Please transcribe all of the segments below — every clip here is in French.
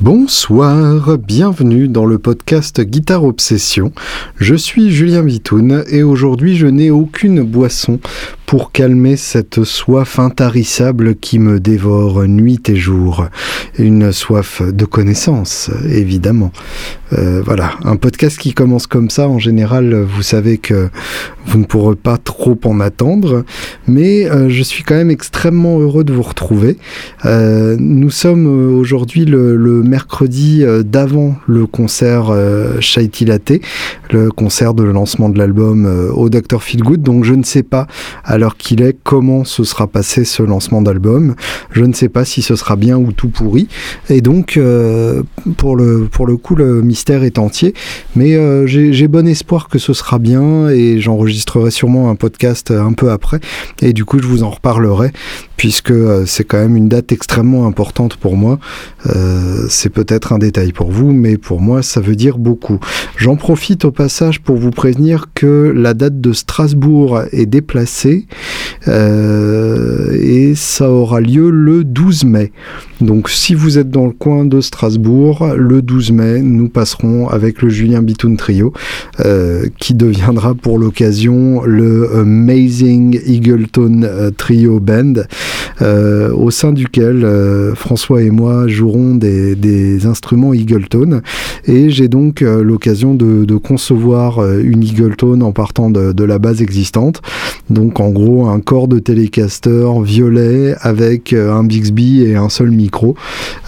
Bonsoir, bienvenue dans le podcast Guitare Obsession. Je suis Julien Vitoun et aujourd'hui je n'ai aucune boisson pour calmer cette soif intarissable qui me dévore nuit et jour. Une soif de connaissance, évidemment. Euh, voilà, un podcast qui commence comme ça, en général, vous savez que vous ne pourrez pas trop en attendre, mais euh, je suis quand même extrêmement heureux de vous retrouver. Euh, nous sommes aujourd'hui le, mercredi d'avant le concert Shaiti Latte, le concert de lancement de l'album au Dr. Feelgood, donc je ne sais pas à alors qu'il est comment ce sera passé ce lancement d'album? Je ne sais pas si ce sera bien ou tout pourri. Et donc, euh, pour, le, coup, le mystère est entier. Mais euh, j'ai bon espoir que ce sera bien et j'enregistrerai sûrement un podcast un peu après. Et du coup, je vous en reparlerai puisque euh, c'est quand même une date extrêmement importante pour moi. c'est peut-être un détail pour vous, mais pour moi, ça veut dire beaucoup. J'en profite au passage pour vous prévenir que la date de Strasbourg est déplacée euh, et ça aura lieu le 12 mai. Donc si vous êtes dans le coin de Strasbourg, le 12 mai, nous passerons avec le Julien Bitoun Trio, euh, qui deviendra pour l'occasion le Amazing Eagleton euh, Trio Band, au sein duquel François et moi jouerons des, instruments Eagleton. Et j'ai donc l'occasion de, concevoir une Eagleton en partant de, de la base existante. Donc en gros, un corps de télécaster violet avec euh, un Bixby et un seul micro.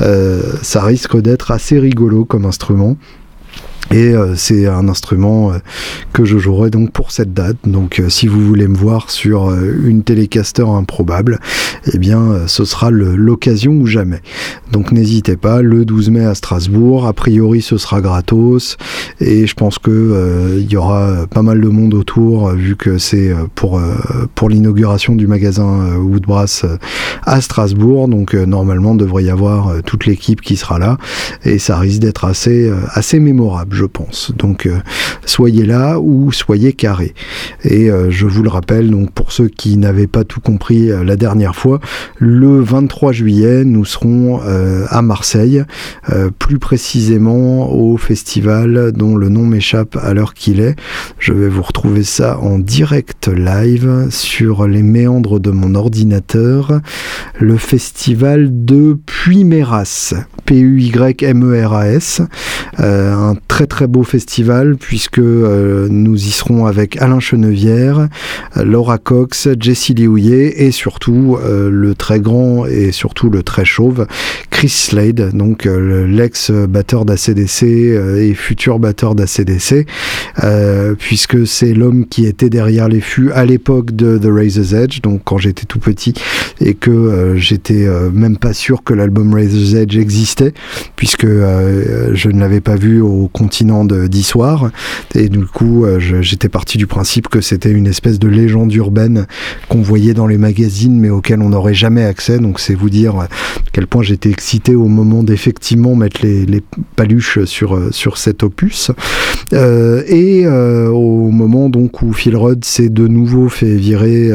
Euh, ça risque d'être assez rigolo comme instrument. Et euh, c'est un instrument euh, que je jouerai donc pour cette date. Donc euh, si vous voulez me voir sur une télécaster improbable, eh bien ce sera l'occasion ou jamais. Donc n'hésitez pas, le 12 mai à Strasbourg, a priori ce sera gratos et je pense que il y aura pas mal de monde autour vu que c'est pour pour l'inauguration du magasin Woodbrass à Strasbourg. Donc normalement devrait y avoir toute l'équipe qui sera là et ça risque d'être assez assez mémorable je pense. Donc euh, soyez là ou soyez carré. Et euh, je vous le rappelle, donc pour ceux qui n'avaient pas tout compris euh, la dernière fois, le 23 juillet, nous serons à Marseille, plus précisément au festival dont le nom m'échappe à l'heure qu'il est. Je vais vous retrouver ça en direct live sur les méandres de mon ordinateur. Le festival de Puy-Méras, P-U-Y-M-E-R-A-S, un très très beau festival puisque euh, nous y serons avec Alain Chenevière, Laura Cox, Jessie Liouillet et surtout euh, le très grand et surtout le très chauve Chris Slade, donc euh, l'ex-batteur d'ACDC et futur batteur d'ACDC, puisque c'est l'homme qui était derrière les fûts à l'époque de The Razor's Edge, donc quand j'étais tout petit et que j'étais même pas sûr que l'album Razor's Edge existait, puisque je ne l'avais pas vu au continent d'histoire. Et du coup, euh, j'étais parti du principe que c'était une espèce de légende urbaine qu'on voyait dans les magazines, mais auquel on n'aurait jamais accès. Donc c'est vous dire à quel point j'étais excité au moment d'effectivement mettre les, paluches sur, euh, sur cet opus. Euh, et au moment donc où Phil Rudd s'est de nouveau fait virer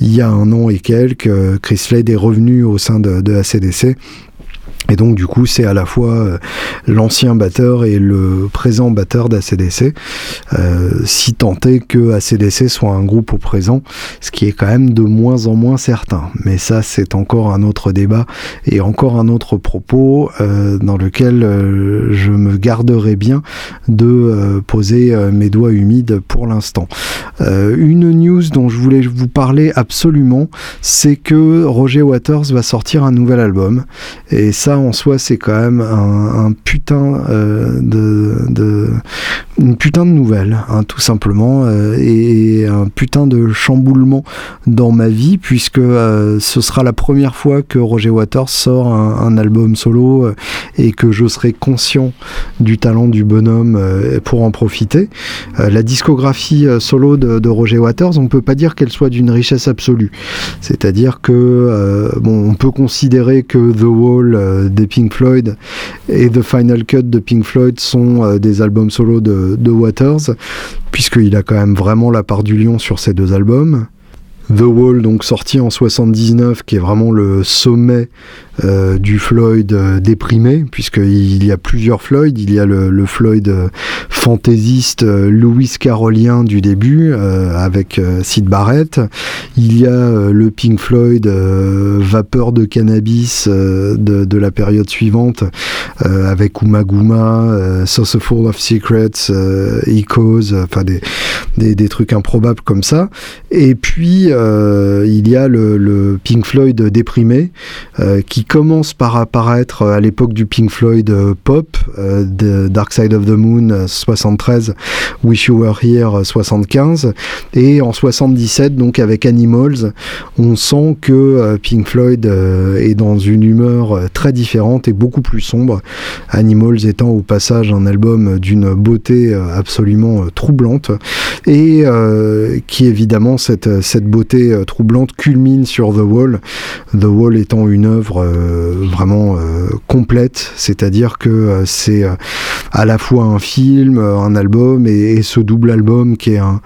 il y a un an et quelques, Chris Slade est revenu au sein de, de ACDC. Et donc du coup c'est à la fois euh, l'ancien batteur et le présent batteur d'ACDC, euh, si tant est que ACDC soit un groupe au présent, ce qui est quand même de moins en moins certain. Mais ça c'est encore un autre débat et encore un autre propos euh, dans lequel je me garderai bien de poser mes doigts humides pour l'instant. une news dont je voulais vous parler absolument, c'est que Roger Waters va sortir un nouvel album en soi, c'est quand même un, putain euh, de, une putain de nouvelle, hein, tout simplement, euh, et un putain de chamboulement dans ma vie, puisque euh, ce sera la première fois que Roger Waters sort un, album solo et que je serai conscient du talent du bonhomme pour en profiter. la discographie solo de, Roger Waters, on peut pas dire qu'elle soit d'une richesse absolue. C'est-à-dire que bon, on peut considérer que The Wall des Pink Floyd et The Final Cut de Pink Floyd sont euh, des albums solo de, de Waters, puisqu'il a quand même vraiment la part du lion sur ces deux albums. The Wall, donc sorti en 79, qui est vraiment le sommet euh, du Floyd euh, déprimé, puisqu'il y a plusieurs Floyd. Il y a le, Floyd euh, fantaisiste Louis Carolien du début, avec Sid Barrett. Il y a le Pink Floyd vapeur de cannabis de, la période suivante, avec Umaguma, Full of Secrets, Echoes, enfin des, des, trucs improbables comme ça. Et puis, il y a le, le Pink Floyd déprimé, qui commence par apparaître à l'époque du Pink Floyd euh, pop, euh, de Dark Side of the Moon 73, euh, Wish You Were Here 75, et en 77 donc avec Animals, on sent que Pink Floyd est dans une humeur très différente et beaucoup plus sombre. Animals étant au passage un album d'une beauté absolument troublante et qui évidemment cette, cette beauté troublante culmine sur The Wall. The Wall étant une œuvre euh, vraiment euh, complète, c'est-à-dire que euh, c'est à la fois un film, un album et, ce double album qui est un,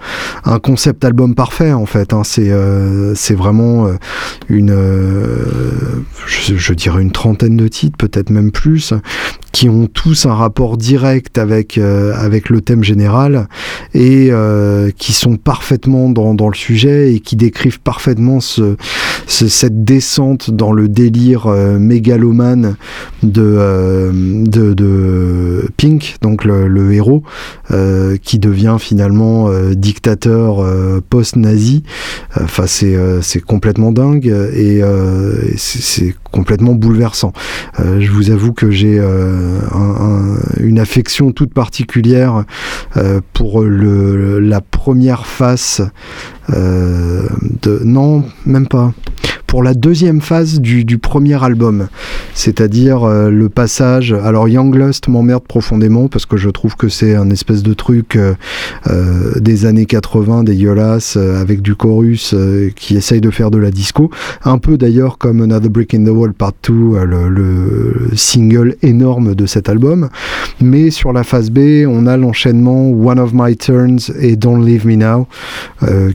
concept album parfait en fait. Hein. C'est c'est vraiment une, je, dirais une trentaine de titres, peut-être même plus, qui ont tous un rapport direct avec, avec le thème général et qui sont parfaitement dans, le sujet et qui décrivent parfaitement ce, cette descente dans le délire mégalomane euh, de, de, Pink, donc le, héros, euh, qui devient finalement euh, dictateur post-nazi. Enfin, c'est complètement dingue et c'est complètement bouleversant. je vous avoue que j'ai une affection toute particulière pour le, la première face de... Non, même pas pour la deuxième phase du, premier album, c'est-à-dire euh, le passage. Alors Young Lust m'emmerde profondément parce que je trouve que c'est un espèce de truc euh, euh, des années 80 dégueulasse avec du chorus qui essaye de faire de la disco, un peu d'ailleurs comme Another Brick in the Wall Part 2, le, le, single énorme de cet album. Mais sur la phase B, on a l'enchaînement One of My Turns et Don't Leave Me Now,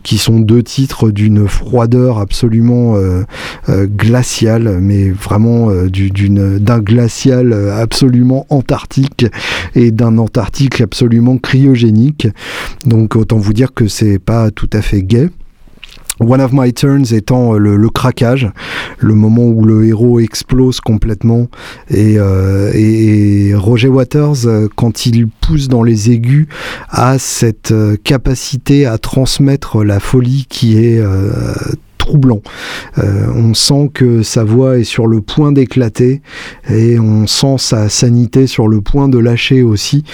qui sont deux titres d'une froideur absolument euh, glacial, mais vraiment euh, d'un glacial absolument antarctique et d'un antarctique absolument cryogénique. Donc autant vous dire que c'est pas tout à fait gay. One of My Turns étant le, craquage, le moment où le héros explose complètement et Roger Waters, quand il pousse dans les aigus, a cette capacité à transmettre la folie qui est troublant. Euh, on sent que sa voix est sur le point d'éclater et on sent sa sanité sur le point de lâcher aussi.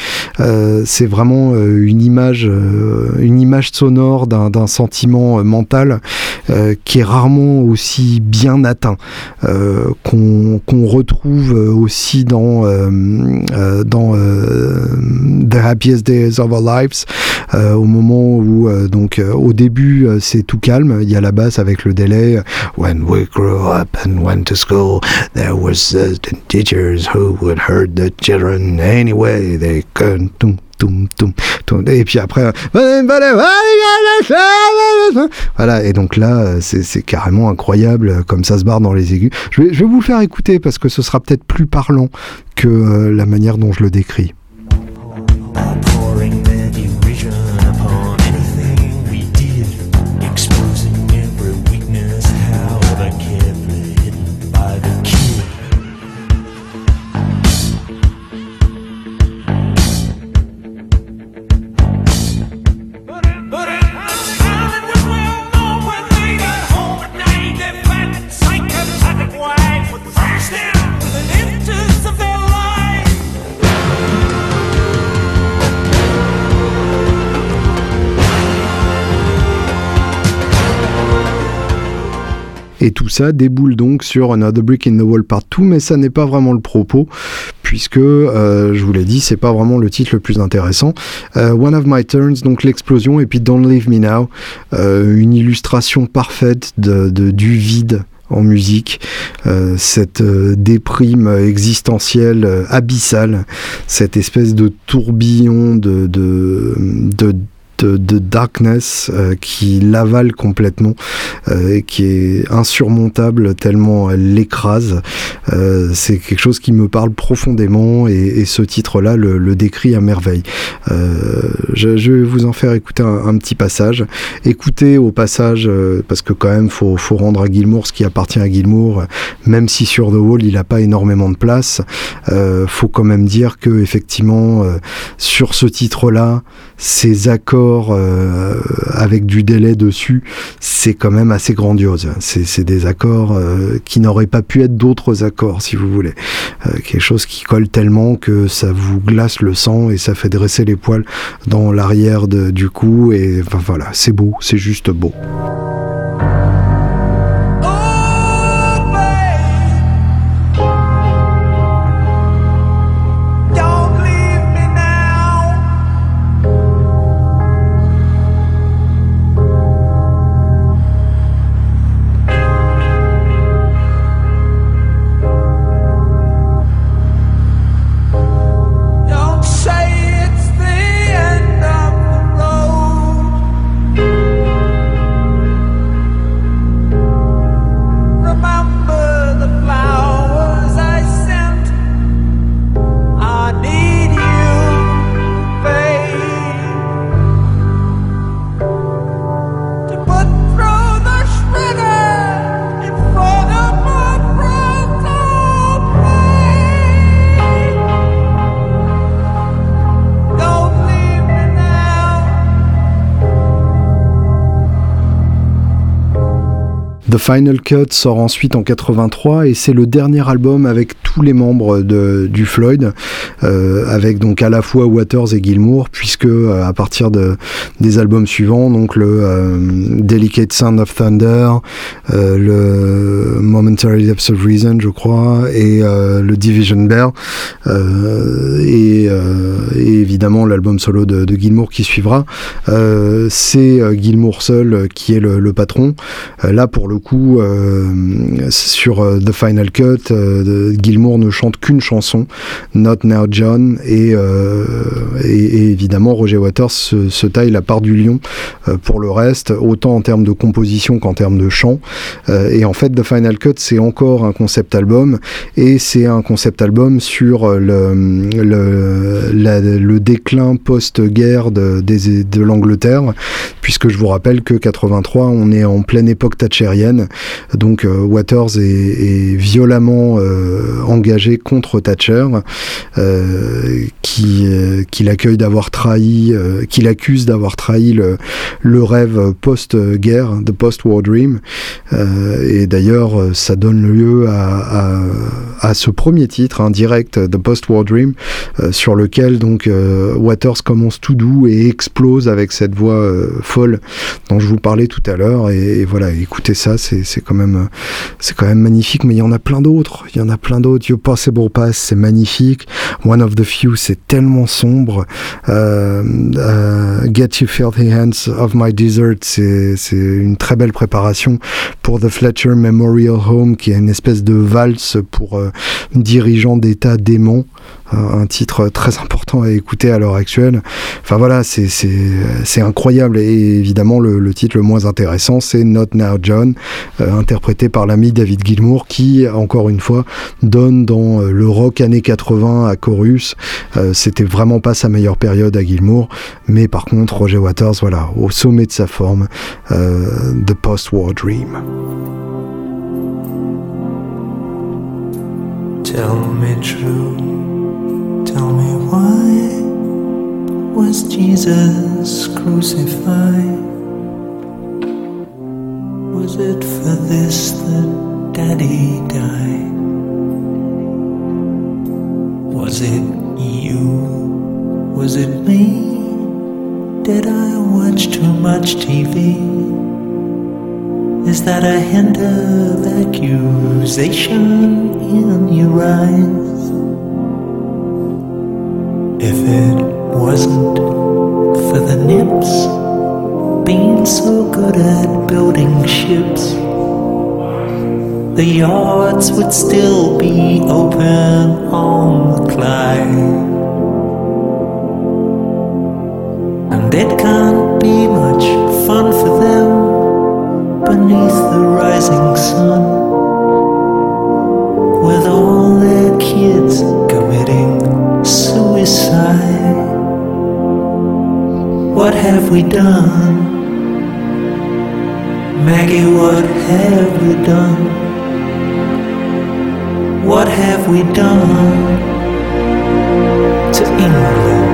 Euh, c'est vraiment euh, une image, une image sonore d'un sentiment mental qui est rarement aussi bien atteint, qu'on retrouve aussi dans, dans The Happiest Days of Our Lives, au moment où donc au début c'est tout calme, il y a la basse avec le délai. When we grew up and went to school, there was the teachers who would hurt the children anyway. They couldn't. Et puis après, voilà. Et donc là, c'est carrément incroyable comme ça se barre dans les aigus. Je vais, je vais vous faire écouter parce que ce sera peut-être plus parlant que euh, la manière dont je le décris. Et tout ça déboule donc sur Another Brick in the Wall Part 2, mais ça n'est pas vraiment le propos, puisque, euh, je vous l'ai dit, c'est pas vraiment le titre le plus intéressant. Euh, One of My Turns, donc l'explosion, et puis Don't Leave Me Now, euh, une illustration parfaite de, du vide en musique, cette déprime existentielle abyssale, cette espèce de tourbillon de, de, de de, darkness euh, qui l'avale complètement euh, et qui est insurmontable tellement elle l'écrase. Euh, c'est quelque chose qui me parle profondément et, ce titre-là le, décrit à merveille. Je, vais vous en faire écouter un, petit passage. Écoutez au passage, parce que quand même faut, faut rendre à Gilmour ce qui appartient à Gilmour, même si sur The Wall il n'a pas énormément de place, faut quand même dire que effectivement sur ce titre-là, ces accords euh, avec du délai dessus, c'est quand même assez grandiose. C'est des accords euh, qui n'auraient pas pu être d'autres accords, si vous voulez. Euh, quelque chose qui colle tellement que ça vous glace le sang et ça fait dresser les poils dans l'arrière du cou. Et voilà, c'est beau, c'est juste beau. Final Cut sort ensuite en 83 et c'est le dernier album avec tous les membres de, du Floyd, euh, avec donc à la fois Waters et Gilmour, puisque euh, à partir de, des albums suivants, donc le euh, Delicate Sound of Thunder, le Momentary Depths of Reason, je crois, et le Division Bear, et, évidemment l'album solo de, Gilmour qui suivra. c'est Gilmour seul qui est le, le patron. là, pour le coup, sur The Final Cut, euh, Ne chante qu'une chanson, Not Now John, et, évidemment Roger Waters se, taille la part du lion pour le reste, autant en termes de composition qu'en termes de chant. et en fait, The Final Cut, c'est encore un concept album, et c'est un concept album sur le, déclin post-guerre de, l'Angleterre, puisque je vous rappelle que 83, on est en pleine époque thatchérienne donc euh, Waters est, violemment euh, engagé contre Thatcher, euh, qui, qui l'accueille d'avoir trahi, qui l'accuse d'avoir trahi le, rêve post-guerre, the post-war dream. et d'ailleurs, ça donne lieu à, ce premier titre, un direct, The Post-War Dream, sur lequel donc Waters commence tout doux et explose avec cette voix folle dont je vous parlais tout à l'heure. et, voilà, écoutez ça, c'est quand même c'est quand même magnifique mais il y en a plein d'autres il y en a plein d'autres You Possible Pass c'est magnifique. One of the Few c'est tellement sombre. Euh, euh, Get You Filthy Hands of My Desert c'est une très belle préparation pour The Fletcher Memorial Home qui est une espèce de valse pour euh, dirigeants d'état démons un titre très important à écouter à l'heure actuelle. Enfin voilà, c'est incroyable. Et évidemment, le, titre le moins intéressant, c'est Not Now John, euh, interprété par l'ami David Gilmour, qui, encore une fois, donne dans euh, le rock années 80 à Chorus. Euh, c'était vraiment pas sa meilleure période à Gilmour, mais par contre, Roger Waters, voilà, au sommet de sa forme, The Post-War Dream. Tell me true. Tell me why was Jesus crucified? Was it for this that Daddy died? Was it you? Was it me? Did I watch too much TV? Is that a hint of accusation in your eyes? If it wasn't for the nips being so good at building ships, the yards would still be open on the Clyde. And it can't be much fun for them beneath the rising sun What have we done? Maggie, what have we done? What have we done to England?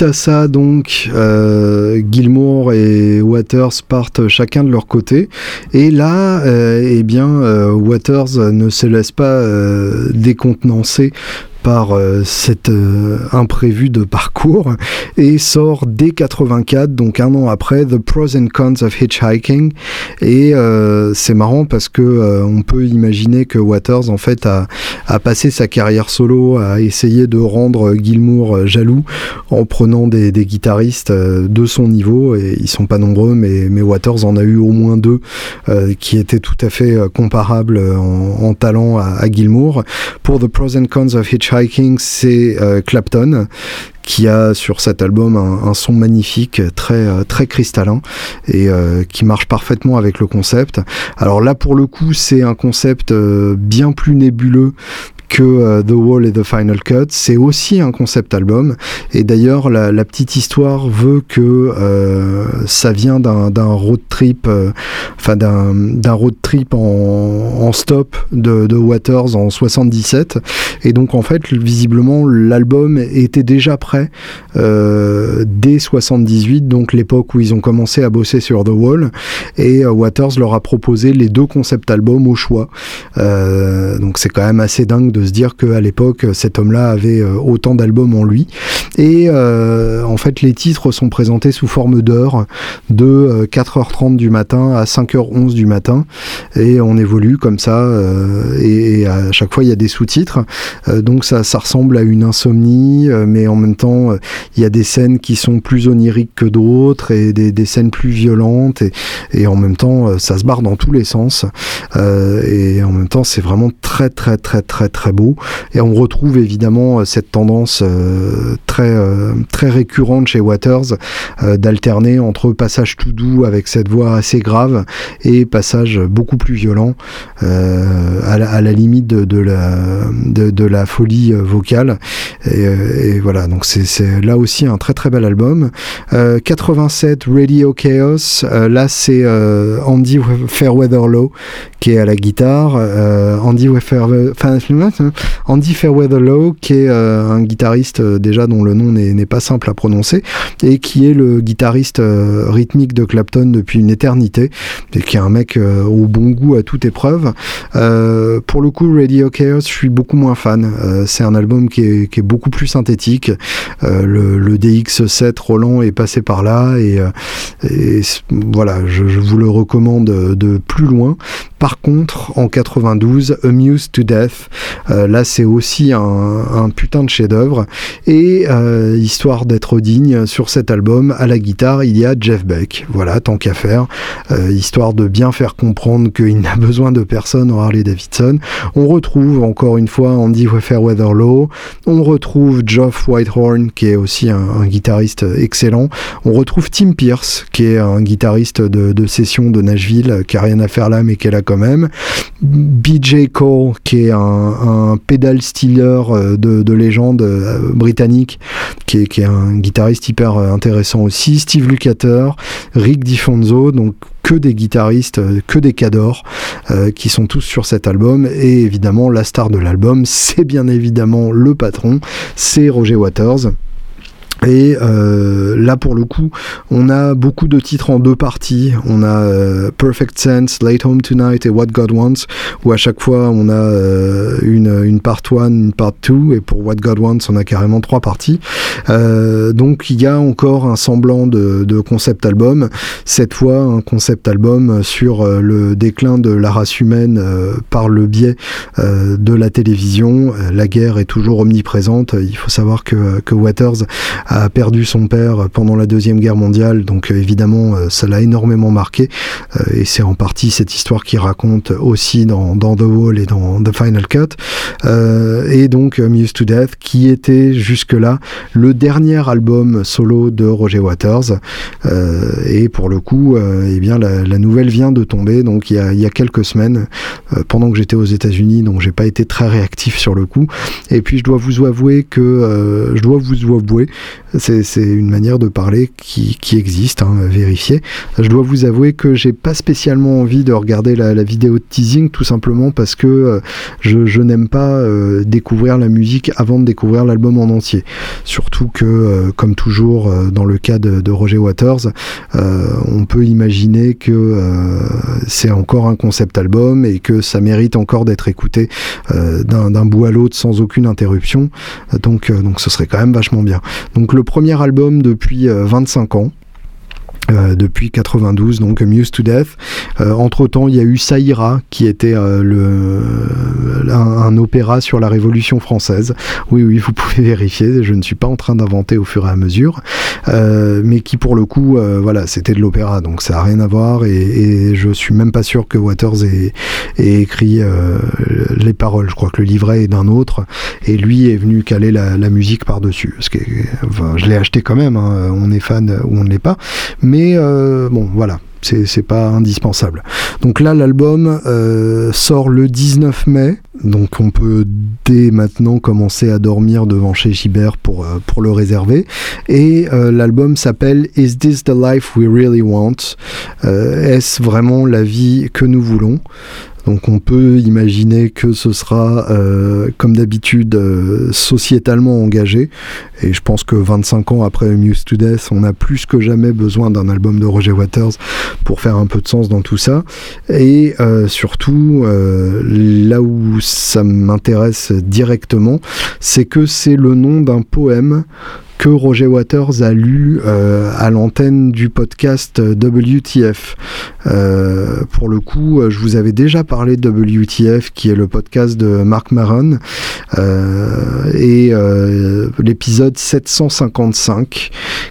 À ça, donc, euh, Gilmour et Waters partent chacun de leur côté. Et là, euh, eh bien, euh, Waters ne se laisse pas euh, décontenancer par euh, cet euh, imprévu de parcours et sort dès 84, donc un an après, The Pros and Cons of Hitchhiking. Et euh, c'est marrant parce que on peut imaginer que Waters en fait a, a passé sa carrière solo à essayer de rendre Gilmour jaloux en prenant des, guitaristes de son niveau et ils sont pas nombreux mais, mais Waters en a eu au moins deux qui étaient tout à fait comparables en, en talent à, à Gilmour. Pour The Pros and Cons of Hitchhiking, c'est euh, Clapton qui a sur cet album un, son magnifique, très euh, très cristallin et euh, qui marche parfaitement avec le concept. Alors là pour le coup c'est un concept bien plus nébuleux que euh, The Wall et The Final Cut. C'est aussi un concept album. Et d'ailleurs, la, petite histoire veut que euh, ça vient d'un road trip, euh, enfin d'un road trip en, stop de, Waters en 77. Et donc, en fait, visiblement, l'album était déjà prêt dès 78, donc l'époque où ils ont commencé à bosser sur The Wall. Et Waters leur a proposé les deux concept albums au choix. Donc, c'est quand même assez dingue de se dire qu'à l'époque, cet homme-là avait euh, autant d'albums en lui. Et euh, en fait, les titres sont présentés sous forme d'heures, de euh, 4h30 du matin à 5h11 du matin. Et on évolue comme ça. euh, et, à chaque fois, il y a des sous-titres. Euh, donc ça, ça ressemble à une insomnie, euh, mais en même temps, euh, il y a des scènes qui sont plus oniriques que d'autres et des, scènes plus violentes. Et, et en même temps, euh, ça se barre dans tous les sens. Euh, et en même temps, c'est vraiment très, très, très, très, très beau. Et on retrouve évidemment euh, cette tendance euh, très, euh, très récurrente chez Waters d'alterner entre passage tout doux avec cette voix assez grave et passage beaucoup plus violent à, la, limite de, la, folie vocale. Et, voilà, donc c'est- là aussi un très très bel album. Euh, 87 Radio Chaos, là c'est Andy Fairweatherlow qui est à la guitare. Euh, Andy, Fairwe- enfin, Andy Fairweatherlow qui est euh, un guitariste euh, déjà dont le nom n'est pas simple à prononcer et qui est le guitariste euh, rythmique de Clapton depuis une éternité et qui est un mec au bon goût à toute épreuve. Pour le coup, Radio Chaos, je suis beaucoup moins fan. C'est un album qui est, beaucoup plus synthétique. Le, le DX7 Roland est passé par là et, voilà, je vous le recommande de plus loin. Par contre, en 92, Amused to Death, euh, là c'est aussi un, un putain de chef-d'œuvre. Et euh, histoire d'être digne, sur cet album, à la guitare, il y a Jeff Beck. Voilà, tant qu'à faire, euh, histoire de bien faire comprendre qu'il n'a besoin de personne en Harley Davidson. On retrouve encore une fois Andy Fairweatherlow, on retrouve Geoff Whitehorn, qui est aussi un, un guitariste excellent. On retrouve Tim Pierce, qui est un guitariste de, de session de Nashville, qui a rien à faire là, mais qui est là même. BJ Cole, qui est un, un pedal stealer euh, de, de légende euh, britannique, qui est, un guitariste hyper euh, intéressant aussi. Steve Lukather, Rick DiFonzo, donc que des guitaristes, que des cadors, qui sont tous sur cet album. Et évidemment, la star de l'album, c'est bien évidemment le patron, c'est Roger Waters. Et euh, là, pour le coup, on a beaucoup de titres en deux parties. On a euh, Perfect Sense, Late Home Tonight et What God Wants, où à chaque fois on a euh, une, une part 1, une part 2, et pour What God Wants, on a carrément trois parties. Euh, donc il y a encore un semblant de, de, concept album, cette fois un concept album sur euh, le déclin de la race humaine euh, par le biais de la télévision. La guerre est toujours omniprésente. Il faut savoir que, que Waters a perdu son père pendant la Deuxième Guerre mondiale, donc euh, évidemment euh, ça l'a énormément marqué, euh, et c'est en partie cette histoire qui raconte aussi dans, The Wall et dans The Final Cut, et donc Muse to Death, qui était jusque-là le dernier album solo de Roger Waters, et pour le coup, eh bien la, la, nouvelle vient de tomber, donc il y a, il y a quelques semaines, pendant que j'étais aux États-Unis, donc j'ai pas été très réactif sur le coup, et puis je dois vous avouer que je dois vous avouer c'est une manière de parler qui, existe, hein, vérifier. Je dois vous avouer que j'ai pas spécialement envie de regarder la, vidéo de teasing, tout simplement parce que euh, je, n'aime pas euh, découvrir la musique avant de découvrir l'album en entier. Surtout que, euh, comme toujours dans le cas de, Roger Waters, on peut imaginer que c'est encore un concept album et que ça mérite encore d'être écouté d'un bout à l'autre sans aucune interruption. Donc, ce serait quand même vachement bien. Le premier album depuis 25 euh, ans. Euh, depuis 92, donc Muse to Death. Euh, entre temps, il y a eu Saïra, qui était euh, le, un, un, opéra sur la Révolution française. Oui, oui, vous pouvez vérifier. Je ne suis pas en train d'inventer au fur et à mesure, euh, mais qui pour le coup, euh, voilà, c'était de l'opéra, donc ça a rien à voir. Et, et, je suis même pas sûr que Waters ait, ait écrit les paroles. Je crois que le livret est d'un autre, et lui est venu caler la, la musique par dessus. Parce que, enfin, je l'ai acheté quand même. Hein, on est fan ou on ne l'est pas, mais mais euh, bon, voilà c'est pas indispensable. Donc là, l'album euh, sort le 19 mai, donc on peut dès maintenant commencer à dormir devant chez Gibert pour, euh, pour le réserver. Et l'album s'appelle Is This the Life We Really Want? Est-ce vraiment la vie que nous voulons? Donc on peut imaginer que ce sera, euh, comme d'habitude, euh, sociétalement engagé. Et je pense que 25 ans après Muse to Death, on a plus que jamais besoin d'un album de Roger Waters pour faire un peu de sens dans tout ça. Et euh, surtout, là où ça m'intéresse directement, c'est que c'est le nom d'un poème que Roger Waters a lu euh, à l'antenne du podcast WTF. Euh, pour le coup, je vous avais déjà parlé de WTF, qui est le podcast de Mark Maron, euh, et euh, l'épisode 755,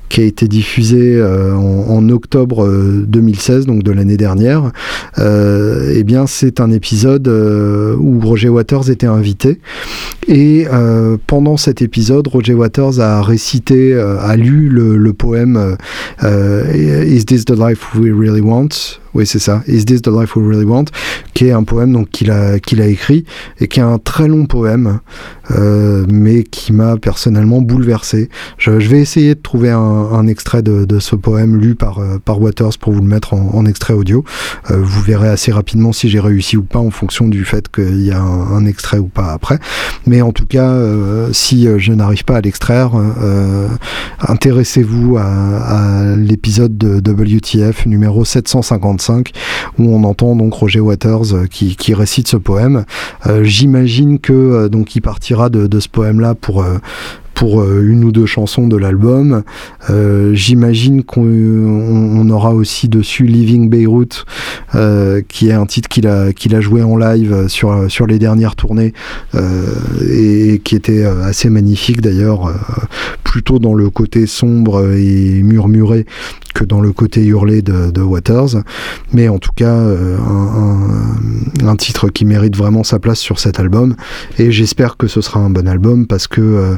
qui a été diffusé euh, en, en, octobre 2016, donc de l'année dernière. eh bien, c'est un épisode où Roger Waters était invité, et pendant cet épisode, Roger Waters a récité euh, a lu le, poème euh, Is this the life we really want? Oui, c'est ça. Is this the life we really want? Qui est un poème donc qu'il a qu'il a écrit et qui est un très long poème, euh, mais qui m'a personnellement bouleversé. Je, vais essayer de trouver un, extrait de, ce poème lu par euh, par Waters pour vous le mettre en, extrait audio. Euh, vous verrez assez rapidement si j'ai réussi ou pas en fonction du fait qu'il y a un, extrait ou pas après. Mais en tout cas, si je n'arrive pas à l'extraire, intéressez-vous à, à l'épisode de WTF numéro 755 où on entend donc Roger Waters euh, qui, récite ce poème. Euh, J'imagine que euh, donc il partira de, de ce poème-là pour pour euh, une ou deux chansons de l'album. Euh, J'imagine qu'on aura aussi dessus Living Beirut, euh, qui est un titre qu'il a, a joué en live sur, sur les dernières tournées euh, et qui était assez magnifique d'ailleurs, plutôt dans le côté sombre et murmuré que dans le côté hurlé de, de Waters. Mais en tout cas, un, un, un, titre qui mérite vraiment sa place sur cet album. Et j'espère que ce sera un bon album parce que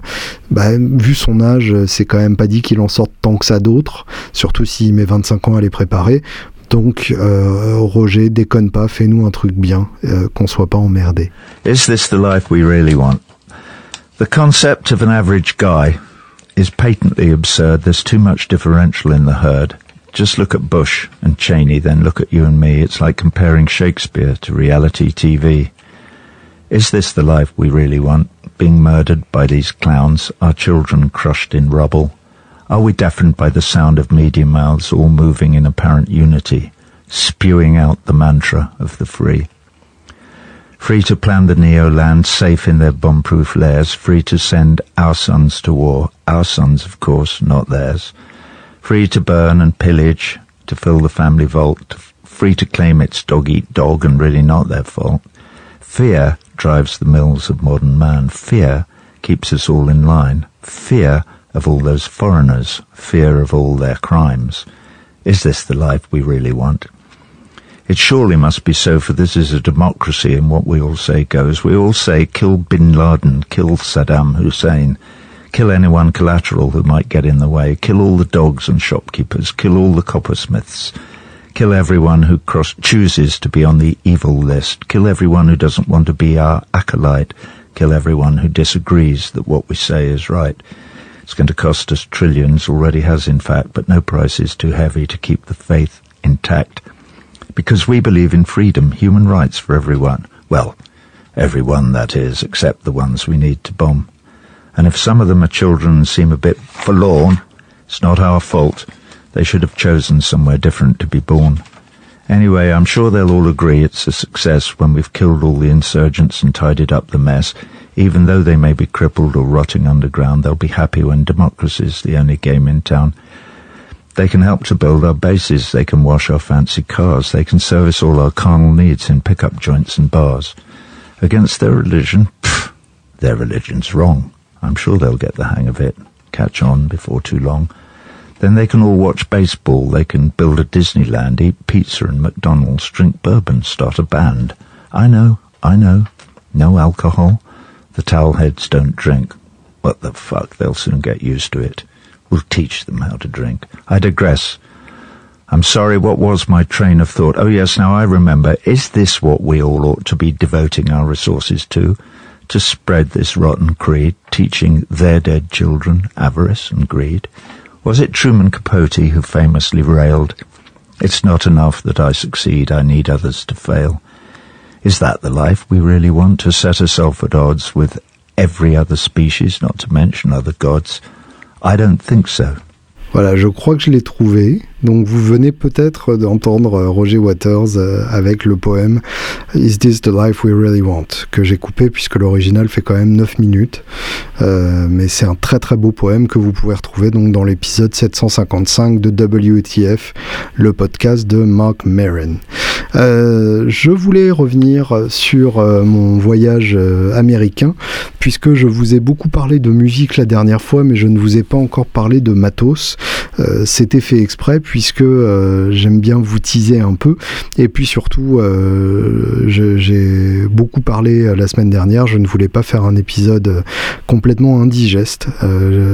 bah, vu son âge, c'est quand même pas dit qu'il en sorte tant que ça d'autres, surtout s'il met 25 ans à les préparer. Donc, euh, Roger, déconne pas, fais-nous un truc bien, euh, qu'on soit pas emmerdé. Is this the life we really want? The concept of an average guy is patently absurd. There's too much differential in the herd. Just look at Bush and Cheney, then look at you and me. It's like comparing Shakespeare to reality TV. Is this the life we really want? Being murdered by these clowns, our children crushed in rubble, Are we deafened by the sound of media mouths all moving in apparent unity, spewing out the mantra of the free? Free to plan the Neo-land safe in their bomb-proof lairs, free to send our sons to war, our sons of course, not theirs. Free to burn and pillage, to fill the family vault, free to claim it's dog-eat-dog and really not their fault. Fear drives the mills of modern man. Fear keeps us all in line. Fear of all those foreigners. Fear of all their crimes. Is this the life we really want? It surely must be so, for this is a democracy, and what we all say goes. We all say, kill Bin Laden, kill Saddam Hussein, kill anyone collateral who might get in the way, kill all the dogs and shopkeepers, kill all the coppersmiths, kill everyone who cross, chooses to be on the evil list, kill everyone who doesn't want to be our acolyte, kill everyone who disagrees that what we say is right. It's going to cost us trillions, already has in fact, but no price is too heavy to keep the faith intact because we believe in freedom, human rights for everyone. Well, everyone, that is, except the ones we need to bomb. And if some of them are children and seem a bit forlorn, it's not our fault. They should have chosen somewhere different to be born. Anyway, I'm sure they'll all agree it's a success when we've killed all the insurgents and tidied up the mess. Even though they may be crippled or rotting underground, they'll be happy when democracy's the only game in town. They can help to build our bases, they can wash our fancy cars, they can service all our carnal needs in pickup joints and bars. Against their religion, their religion's wrong. I'm sure they'll get the hang of it, catch on before too long. Then they can all watch baseball, they can build a Disneyland, eat pizza and McDonald's, drink bourbon, start a band. I know, I know. No alcohol. The towelheads don't drink. What the fuck, they'll soon get used to it. We'll teach them how to drink. I digress. I'm sorry, what was my train of thought? Oh, yes, now I remember. Is this what we all ought to be devoting our resources to? To spread this rotten creed, teaching their dead children avarice and greed? Was it Truman Capote who famously railed, It's not enough that I succeed, I need others to fail? Is that the life we really want, to set ourselves at odds with every other species, not to mention other gods? I don't think so. Voilà, je crois que je l'ai trouvé. Donc vous venez peut-être d'entendre euh, Roger Waters euh, avec le poème Is This the Life We Really Want que j'ai coupé puisque l'original fait quand même 9 minutes. Euh, mais c'est un très très beau poème que vous pouvez retrouver donc dans l'épisode 755 de WTF, le podcast de Mark Maron. je voulais revenir sur mon voyage américain puisque je vous ai beaucoup parlé de musique la dernière fois mais je ne vous ai pas encore parlé de matos. C'était fait exprès puisque euh, j'aime bien vous teaser un peu. Et puis surtout, euh, j'ai beaucoup parlé euh, la semaine dernière, je ne voulais pas faire un épisode complètement indigeste.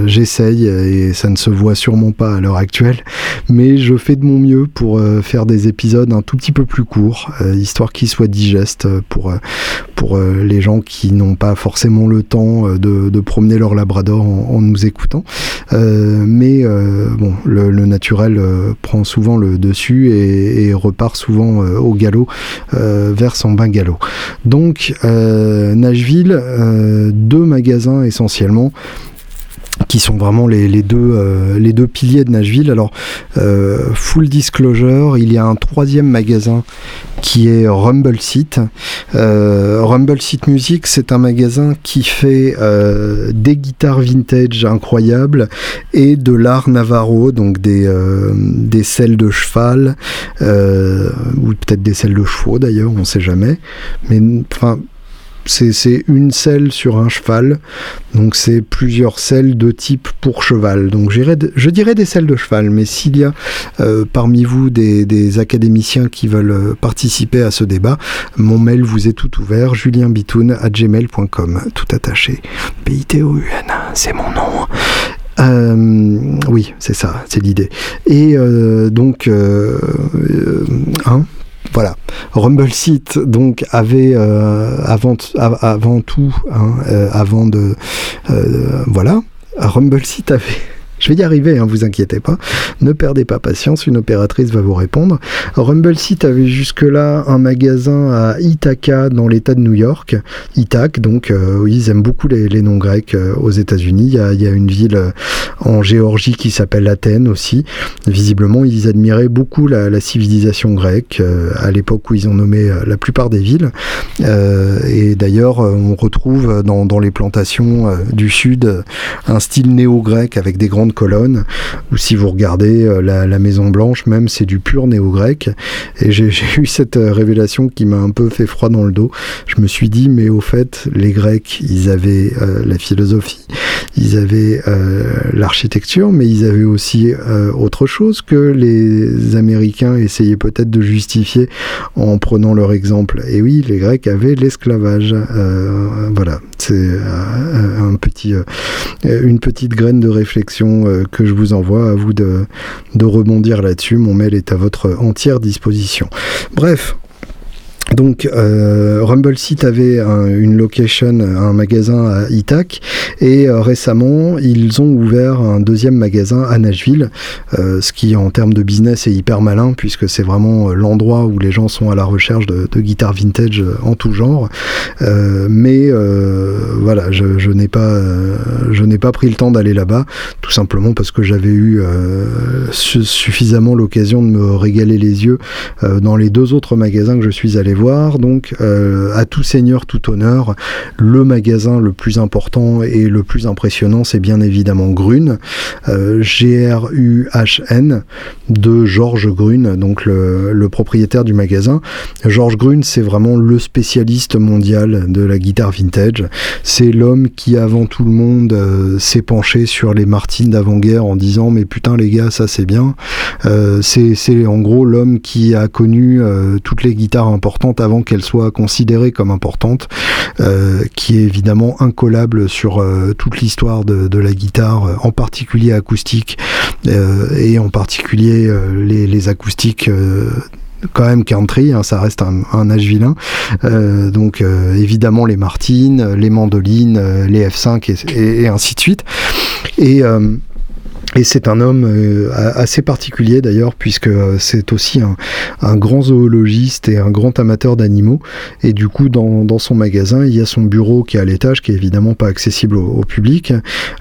J'essaye et ça ne se voit sûrement pas à l'heure actuelle, mais je fais de mon mieux pour faire des épisodes un tout petit peu plus courts, histoire qu'ils soient digestes pour, pour les gens qui n'ont pas forcément le temps de, promener leur labrador en, nous écoutant. mais bon, le, naturel prend souvent le dessus et, repart souvent euh, au galop euh, vers son bungalow. Donc euh, Nashville, deux magasins essentiellement qui sont vraiment les, deux, euh, les deux piliers de Nashville. Alors, euh, full disclosure, il y a un troisième magasin qui est Rumble Seat. Euh, Rumble Seat Music, c'est un magasin qui fait des guitares vintage incroyables et de l'art navarro, donc des, des selles de cheval, ou peut-être des selles de chevaux d'ailleurs, on ne sait jamais. Mais enfin, c'est une selle sur un cheval, donc c'est plusieurs selles de type pour cheval. Donc je dirais des selles de cheval, mais s'il y a euh, parmi vous des, académiciens qui veulent euh, participer à ce débat, mon mail vous est tout ouvert, julienbitoun à gmail.com, tout attaché. B-I-T-O-U-N, c'est mon nom. Euh, oui, c'est ça, c'est l'idée. Et donc, hein, voilà. Rumble Seat donc avait euh, avant, avant tout, hein, euh, avant de euh, voilà, Rumble Seat avait Je vais y arriver, hein, vous inquiétez pas. Ne perdez pas patience, une opératrice va vous répondre. Rumble Seat avait jusque-là un magasin à Ithaca dans l'État de New York. Ithac, donc euh, ils aiment beaucoup les, noms grecs euh, aux États-Unis. Il, y a, une ville euh, en Géorgie qui s'appelle Athènes aussi. Visiblement, ils admiraient beaucoup la, civilisation grecque à l'époque où ils ont nommé la plupart des villes. et d'ailleurs, on retrouve dans, les plantations du sud un style néo-grec avec des grandes colonnes. Ou si vous regardez la, la Maison Blanche, même c'est du pur néo-grec. Et j'ai eu cette révélation qui m'a un peu fait froid dans le dos. Je me suis dit, mais au fait, les Grecs, ils avaient euh, la philosophie, ils avaient euh, l'architecture, mais ils avaient aussi euh, autre chose que les Américains essayaient peut-être de justifier en prenant leur exemple. Et oui, les Grecs avaient l'esclavage. voilà, c'est un petit, une petite graine de réflexion que je vous envoie. À vous de, de rebondir là-dessus. Mon mail est à votre entière disposition. Bref, donc, euh, Rumble Seat avait une location, un magasin à Ithac, et euh, récemment, ils ont ouvert un deuxième magasin à Nashville, euh, ce qui, en termes de business, est hyper malin, puisque c'est vraiment euh, l'endroit où les gens sont à la recherche de, guitares vintage en tout genre. mais voilà, je n'ai pas pris le temps d'aller là-bas, tout simplement parce que j'avais eu suffisamment l'occasion de me régaler les yeux dans les deux autres magasins que je suis allé voir. Donc, euh, à tout seigneur, tout honneur, le magasin le plus important et le plus impressionnant, c'est bien évidemment Grune, euh, G-R-U-H-N, de Georges Grune, donc le, propriétaire du magasin. Georges Grune, c'est vraiment le spécialiste mondial de la guitare vintage. C'est l'homme qui, avant tout le monde, euh, s'est penché sur les Martines d'avant-guerre en disant mais putain les gars, ça c'est bien. c'est en gros l'homme qui a connu toutes les guitares importantes avant qu'elle soit considérée comme importante, euh, qui est évidemment incollable sur euh, toute l'histoire de, la guitare, en particulier acoustique, euh, et en particulier les, acoustiques quand même country, hein, ça reste un, âge vilain. donc évidemment les Martines, les mandolines, les F5 et, et, ainsi de suite. Et et c'est un homme euh, assez particulier d'ailleurs, puisque euh, c'est aussi un, grand zoologiste et un grand amateur d'animaux. Et du coup, dans, son magasin, il y a son bureau qui est à l'étage, qui est évidemment pas accessible au, public,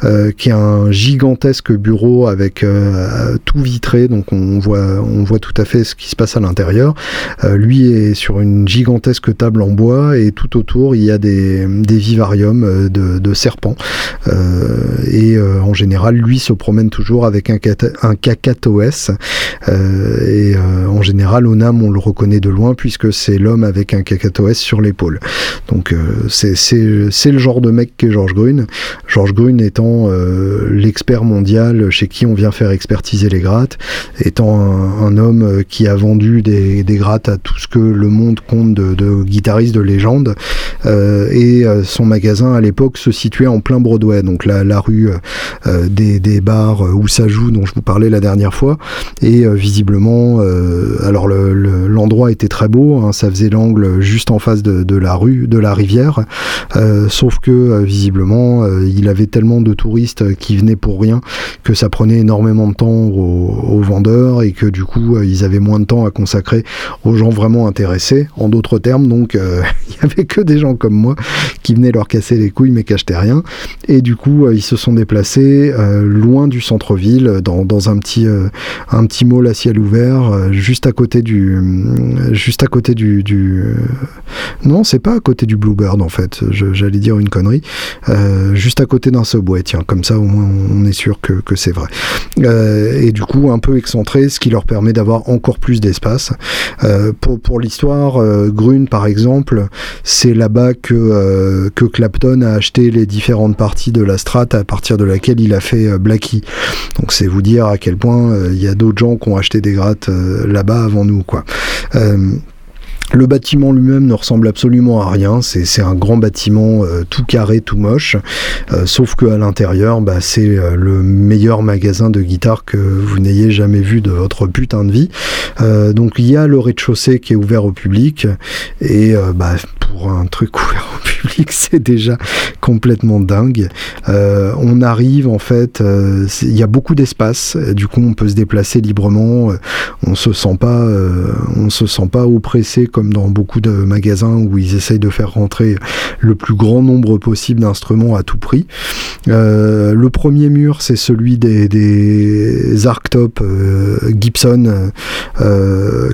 euh, qui est un gigantesque bureau avec tout vitré, donc on voit, on voit tout à fait ce qui se passe à l'intérieur. lui est sur une gigantesque table en bois et tout autour, il y a des, vivariums de, de serpents. et en général, lui se promène toujours toujours avec un, un. Euh, et euh, en général, Onam, on le reconnaît de loin puisque c'est l'homme avec un cacatoès sur l'épaule. Donc euh, c'est le genre de mec qu'est Georges Grune. Georges Grune étant l'expert mondial chez qui on vient faire expertiser les grattes, étant un, homme qui a vendu des, des, grattes à tout ce que le monde compte de, guitaristes de légende. et son magasin à l'époque se situait en plein Broadway, donc la, rue des bars où ça joue, dont je vous parlais la dernière fois. Et euh, visiblement, euh, alors l'endroit était très beau, hein, ça faisait l'angle juste en face de, la rue, de la rivière. Euh, sauf que visiblement, il avait tellement de touristes qui venaient pour rien que ça prenait énormément de temps aux, vendeurs et que du coup, ils avaient moins de temps à consacrer aux gens vraiment intéressés. En d'autres termes, donc, il y avait que des gens comme moi qui venaient leur casser les couilles mais qui achetaient rien. Et du coup, ils se sont déplacés loin du centre ville dans, un petit euh, un petit mall à ciel ouvert, euh, juste à côté du euh, juste à côté du, non, c'est pas à côté du Bluebird en fait. J'allais dire une connerie. juste à côté d'un subway, tiens, comme ça au moins on est sûr que, c'est vrai. et du coup un peu excentré, ce qui leur permet d'avoir encore plus d'espace. pour pour l'histoire, Grune par exemple, c'est là-bas que que Clapton a acheté les différentes parties de la Strat à partir de laquelle il a fait Blackie. Donc c'est vous dire à quel point euh, il y a d'autres gens qui ont acheté des grattes euh, là-bas avant nous, quoi. Euh, le bâtiment lui-même ne ressemble absolument à rien, c'est un grand bâtiment tout carré, tout moche, sauf que à l'intérieur, bah, c'est le meilleur magasin de guitare que vous n'ayez jamais vu de votre putain de vie. donc il y a le rez-de-chaussée qui est ouvert au public, et bah, pour un truc ouvert au public, c'est déjà complètement dingue. Euh, on arrive en fait, euh, il y a beaucoup d'espace, du coup on peut se déplacer librement, euh, on se sent pas, on se sent pas oppressé comme dans beaucoup de magasins où ils essayent de faire rentrer le plus grand nombre possible d'instruments à tout prix. le premier mur, c'est celui des, Arctop Gibson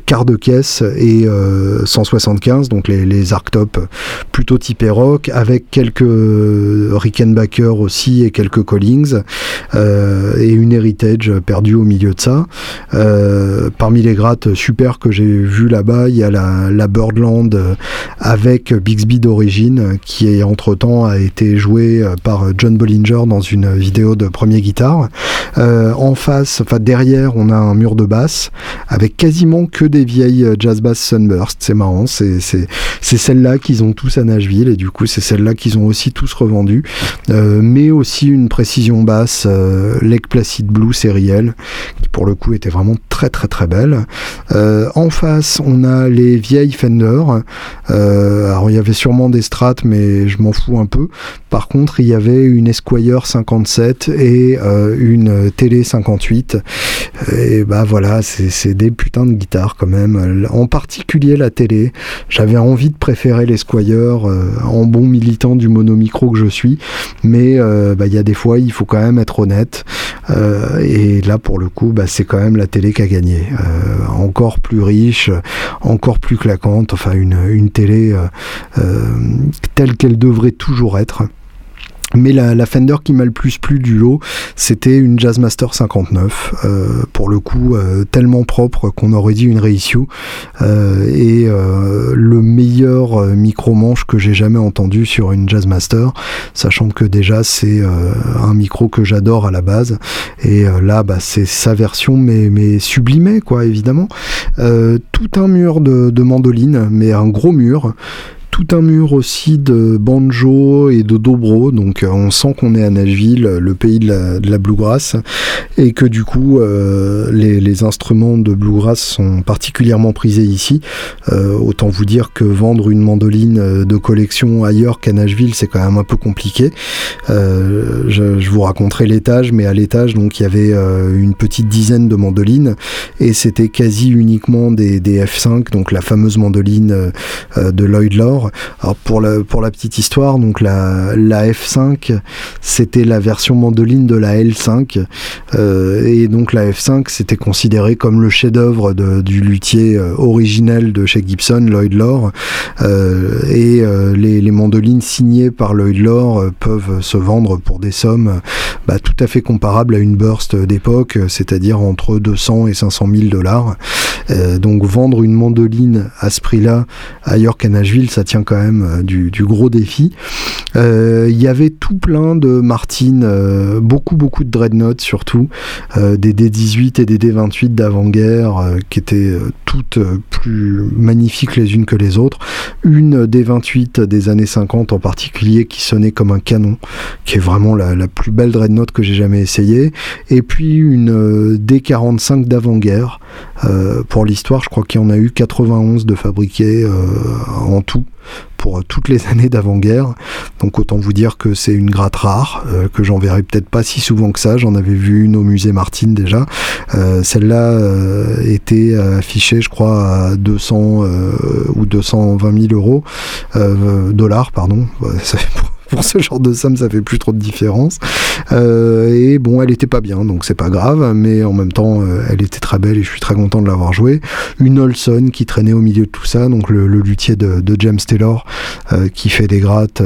quart de caisse et 175, donc les, Arctop plutôt typés rock, avec quelques Rickenbacker aussi et quelques Collings, euh, et une Heritage perdue au milieu de ça. Euh, parmi les grattes super que j'ai vu là-bas, il y a la, Birdland avec Bixby d'origine, qui entre-temps a été joué par John Bollinger dans une vidéo de premier guitare. Euh, en face, enfin derrière, on a un mur de basse avec quasiment que des vieilles jazz bass Sunburst. C'est marrant, c'est celle-là qu'ils ont tous à Nashville et du coup c'est celle-là qu'ils ont aussi tous revendu. Euh, mais aussi une précision basse euh, Lake Placid Blue sérielle qui pour le coup était vraiment très très très belle. Euh, en face on a les vieilles Fender. alors il y avait sûrement des Strats mais je m'en fous un peu. Par contre il y avait une Esquire 57 et une Télé 58. Et bah voilà c'est des putains de guitares quand même. En particulier la télé. J'avais envie de préférer l'Esquire en bon militant du monomicro que je suis, mais euh, bah, il y a des fois, il faut quand même être honnête. Euh, et là, pour le coup, bah, c'est quand même la télé qui a gagné. Euh, encore plus riche, encore plus claquante, enfin une, une télé telle qu'elle devrait toujours être. Mais la, Fender qui m'a le plus plu du lot, c'était une Jazzmaster 59, euh, pour le coup euh, tellement propre qu'on aurait dit une reissue, euh, et le meilleur micro-manche que j'ai jamais entendu sur une Jazzmaster, sachant que déjà c'est un micro que j'adore à la base, et là bah, c'est sa version mais, sublimée quoi évidemment. tout un mur de mandoline, mais un gros mur, tout un mur aussi de banjo et de dobro, donc euh, on sent qu'on est à Nashville, le pays de la, bluegrass, et que du coup euh, les, instruments de bluegrass sont particulièrement prisés ici. Euh, autant vous dire que vendre une mandoline de collection ailleurs qu'à Nashville, c'est quand même un peu compliqué. je, vous raconterai l'étage, mais à l'étage, donc il y avait une petite dizaine de mandolines, et c'était quasi uniquement des, des, F5, donc la fameuse mandoline de Lloyd Lore alors pour la, petite histoire, donc la, la F5, c'était la version mandoline de la L5, euh, et donc la F5, c'était considéré comme le chef-d'œuvre du luthier euh, originel de chez Gibson, Lloyd Lore, euh, et les, les, mandolines signées par Lloyd Lore peuvent se vendre pour des sommes bah, tout à fait comparables à une burst d'époque, c'est-à-dire entre 200 et 500 000 dollars. donc vendre une mandoline à ce prix-là ailleurs qu'à Nashville, ça tient quand même euh, du, gros défi. Euh, il y avait tout plein de Martin, euh, beaucoup beaucoup de Dreadnought surtout, des D18 et des D28 d'avant-guerre qui étaient toutes plus magnifiques les unes que les autres. Une D28 des années 50 en particulier qui sonnait comme un canon, qui est vraiment la, plus belle Dreadnought que j'ai jamais essayé. Et puis une D45 d'avant-guerre. Pour l'histoire, je crois qu'il y en a eu 91 de fabriqués en tout pour toutes les années d'avant-guerre. Donc autant vous dire que c'est une gratte rare, euh, que j'en verrai peut-être pas si souvent que ça. J'en avais vu une au musée Martine déjà. Euh, celle-là euh, était affichée, je crois, à 200 ou 220 000 euros, dollars, pardon. Pour ce genre de somme, ça fait plus trop de différence. Euh, et bon, elle était pas bien, donc c'est pas grave, mais en même temps, euh, elle était très belle et je suis très content de l'avoir jouée. Une Olson qui traînait au milieu de tout ça, donc le, luthier de, James Taylor, euh, qui fait des grattes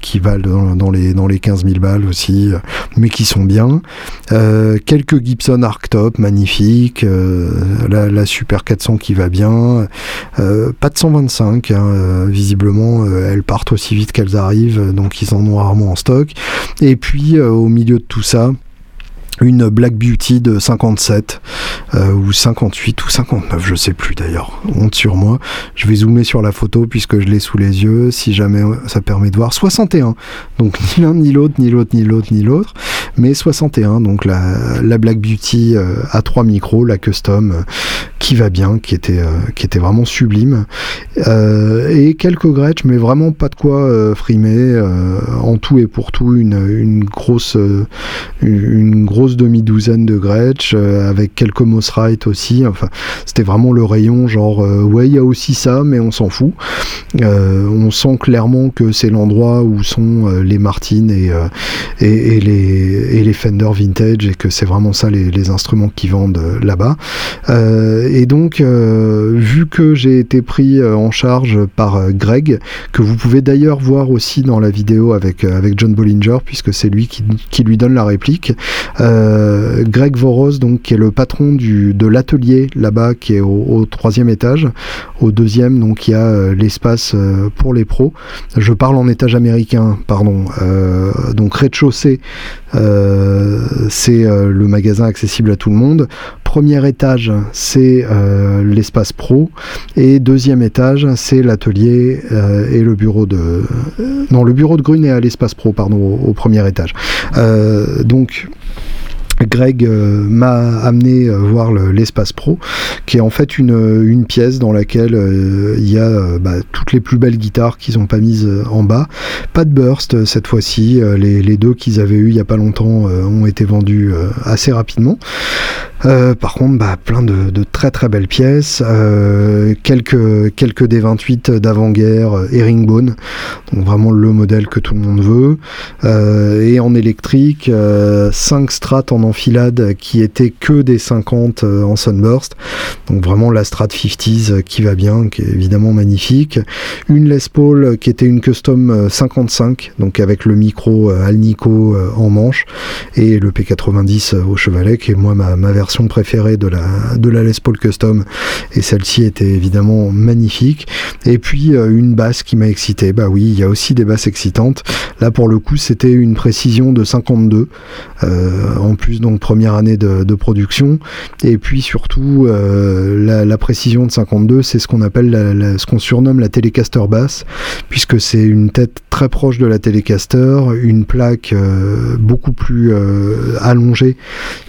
qui valent dans, les, dans les 15 000 balles aussi, mais qui sont bien. quelques Gibson Arctop magnifiques, la, la, Super 400 qui va bien, pas de 125, hein, visiblement, elles partent aussi vite qu'elles arrivent, donc ils en ont rarement en stock. Et puis euh, au milieu de tout ça, une Black Beauty de 57 euh, ou 58 ou 59, je sais plus d'ailleurs. Honte sur moi. Je vais zoomer sur la photo puisque je l'ai sous les yeux, si jamais ça permet de voir. 61. Donc ni l'un ni l'autre, ni l'autre, ni l'autre, ni l'autre. Mais 61, donc la, la Black Beauty euh, à 3 micros, la custom, qui va bien, qui était, qui était vraiment sublime. et quelques Gretsch, mais vraiment pas de quoi frimer. en tout et pour tout, une, une grosse, une grosse demi-douzaine de Gretsch, avec quelques Mossrite aussi. Enfin, c'était vraiment le rayon genre, ouais, il y a aussi ça, mais on s'en fout. on sent clairement que c'est l'endroit où sont les Martines et, et, les, et les Fender Vintage et que c'est vraiment ça les, instruments qui vendent euh, là-bas. Euh, et donc, euh, vu que j'ai été pris en charge par Greg, que vous pouvez d'ailleurs voir aussi dans la vidéo avec, avec John Bollinger, puisque c'est lui qui, qui, lui donne la réplique, Greg Voros, donc, qui est le patron du, de l'atelier là-bas, qui est au, troisième étage. Au deuxième, donc, il y a l'espace pour les pros. Je parle en étage américain, pardon. donc, rez-de-chaussée, c'est le magasin accessible à tout le monde. Premier étage, c'est euh, l'espace pro. Et deuxième étage, c'est l'atelier euh, et le bureau de... non, le bureau de Grune est à l'espace pro, pardon, au, premier étage. Euh, donc... Greg euh, m'a amené euh, voir l'espace pro, qui est en fait une, une pièce dans laquelle euh, il y a bah, toutes les plus belles guitares qu'ils n'ont pas mises en bas. Pas de burst cette fois-ci, les, les, deux qu'ils avaient eu il y a pas longtemps ont été vendus assez rapidement. Par contre, bah, plein de, très très belles pièces, quelques, quelques D28 d'avant-guerre Herringbone, donc vraiment le modèle que tout le monde veut, et en électrique, 5 strates en enfilade qui était que des 50 euh, en Sunburst. Donc vraiment la Strat 50s euh, qui va bien, qui est évidemment magnifique. Une Les Paul qui était une custom 55, euh, donc avec le micro Alnico en manche et le P90 au chevalet, qui est moi ma, version préférée de la, de la Les Paul custom. Et celle-ci était évidemment magnifique. Et puis une basse qui m'a excité. Bah oui, il y a aussi des basses excitantes. Là pour le coup, c'était une précision de 52 en plus donc première année de, production. Et puis surtout, euh, la, précision de 52, c'est ce qu'on appelle ce qu'on surnomme la Telecaster basse, puisque c'est une tête très proche de la Telecaster, une plaque euh, beaucoup plus euh, allongée